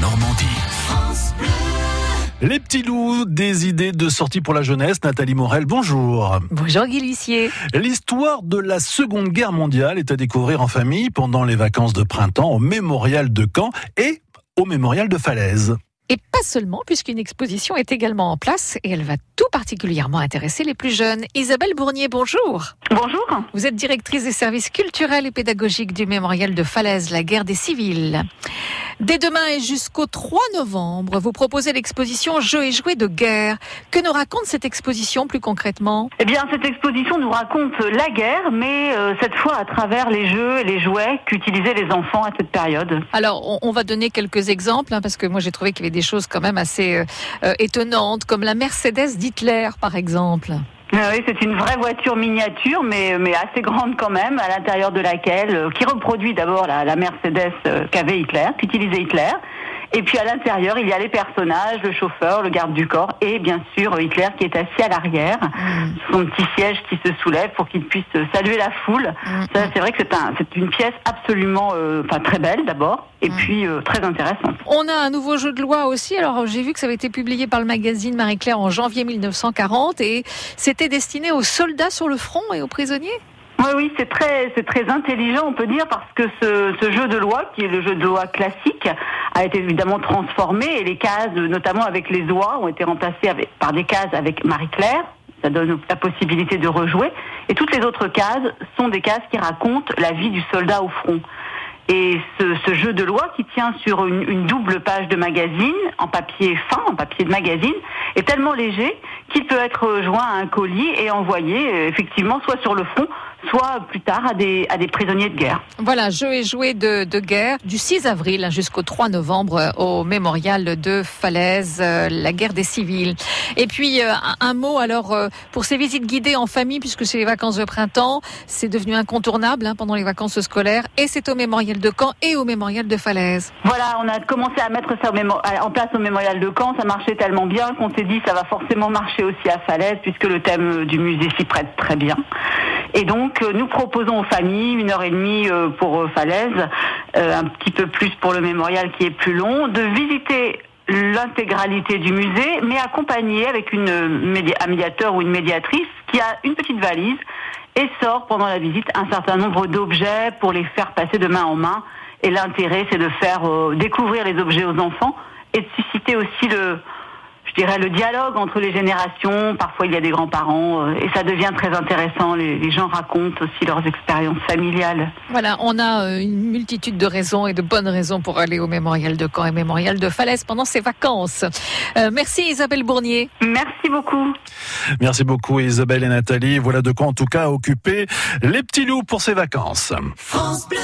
Normandie. Les petits loups, des idées de sortie pour la jeunesse. Nathalie Morel, bonjour. Bonjour Guy Lucier. L'histoire de la Seconde Guerre mondiale est à découvrir en famille pendant les vacances de printemps au Mémorial de Caen et au Mémorial de Falaise. Et pas seulement, puisqu'une exposition est également en place et elle va tout particulièrement intéresser les plus jeunes. Isabelle Bournier, bonjour. Bonjour. Vous êtes directrice des services culturels et pédagogiques du Mémorial de Falaise, la guerre des civils. Dès demain et jusqu'au 3 novembre, vous proposez l'exposition Jeux et jouets de guerre. Que nous raconte cette exposition plus concrètement? Eh bien, cette exposition nous raconte la guerre, mais euh, cette fois à travers les jeux et les jouets qu'utilisaient les enfants à cette période. Alors, on, on va donner quelques exemples, hein, parce que moi j'ai trouvé qu'il y avait des choses quand même assez euh, euh, étonnantes, comme la Mercedes d'Hitler, par exemple. Ah oui, c'est une vraie voiture miniature, mais, mais assez grande quand même, à l'intérieur de laquelle, euh, qui reproduit d'abord la, Mercedes euh, qu'avait Hitler, qu'utilisait Hitler. Et puis à l'intérieur, il y a les personnages, le chauffeur, le garde du corps et bien sûr Hitler qui est assis à l'arrière, son petit siège qui se soulève pour qu'il puisse saluer la foule. Ça, c'est vrai que c'est un, c'est une pièce absolument, euh, enfin très belle d'abord, et puis euh, très intéressante. On a un nouveau jeu de loi aussi. Alors j'ai vu que ça avait été publié par le magazine Marie-Claire en janvier 1940 et c'était destiné aux soldats sur le front et aux prisonniers? Oui, oui, c'est très, c'est très intelligent, on peut dire, parce que ce, ce jeu de loi, qui est le jeu de loi classique, a été évidemment transformé et les cases, notamment avec les oies, ont été remplacées par des cases avec Marie-Claire. Ça donne la possibilité de rejouer. Et toutes les autres cases sont des cases qui racontent la vie du soldat au front. Et ce, jeu de loi qui tient sur une double page de magazine, en papier fin, en papier de magazine, est tellement léger qu'il peut être joint à un colis et envoyé euh, effectivement soit sur le front, soit plus tard à des, à des prisonniers de guerre. Voilà, jeux et jouets de, de guerre du 6 avril jusqu'au 3 novembre euh, au mémorial de Falaise, euh, la guerre des civils. Et puis un, mot alors pour ces visites guidées en famille, puisque c'est les vacances de printemps, c'est devenu incontournable hein, pendant les vacances scolaires, et c'est au mémorial de Caen et au mémorial de Falaise. Voilà, on a commencé à mettre ça au en place au mémorial de Caen. Ça marchait tellement bien qu'on s'est dit ça va forcément marcher aussi à Falaise puisque le thème du musée s'y prête très bien. Et donc euh, nous proposons aux familles une heure et demie euh, pour euh, Falaise, un petit peu plus pour le mémorial qui est plus long, de visiter l'intégralité du musée, mais accompagné avec une un médiateur ou une médiatrice qui a une petite valise et sort pendant la visite un certain nombre d'objets pour les faire passer de main en main. Et l'intérêt, c'est de faire découvrir les objets aux enfants et de susciter aussi le, je dirais, le dialogue entre les générations. Parfois, il y a des grands-parents euh, et ça devient très intéressant. Les, les gens racontent aussi leurs expériences familiales. Voilà, on a euh, une multitude de raisons et de bonnes raisons pour aller au mémorial de Caen et mémorial de Falaise pendant ces vacances. Euh, merci Isabelle Bournier. Merci beaucoup. Merci beaucoup Isabelle et Nathalie. Voilà de quoi en tout cas occuper les petits loups pour ces vacances. France Bleu.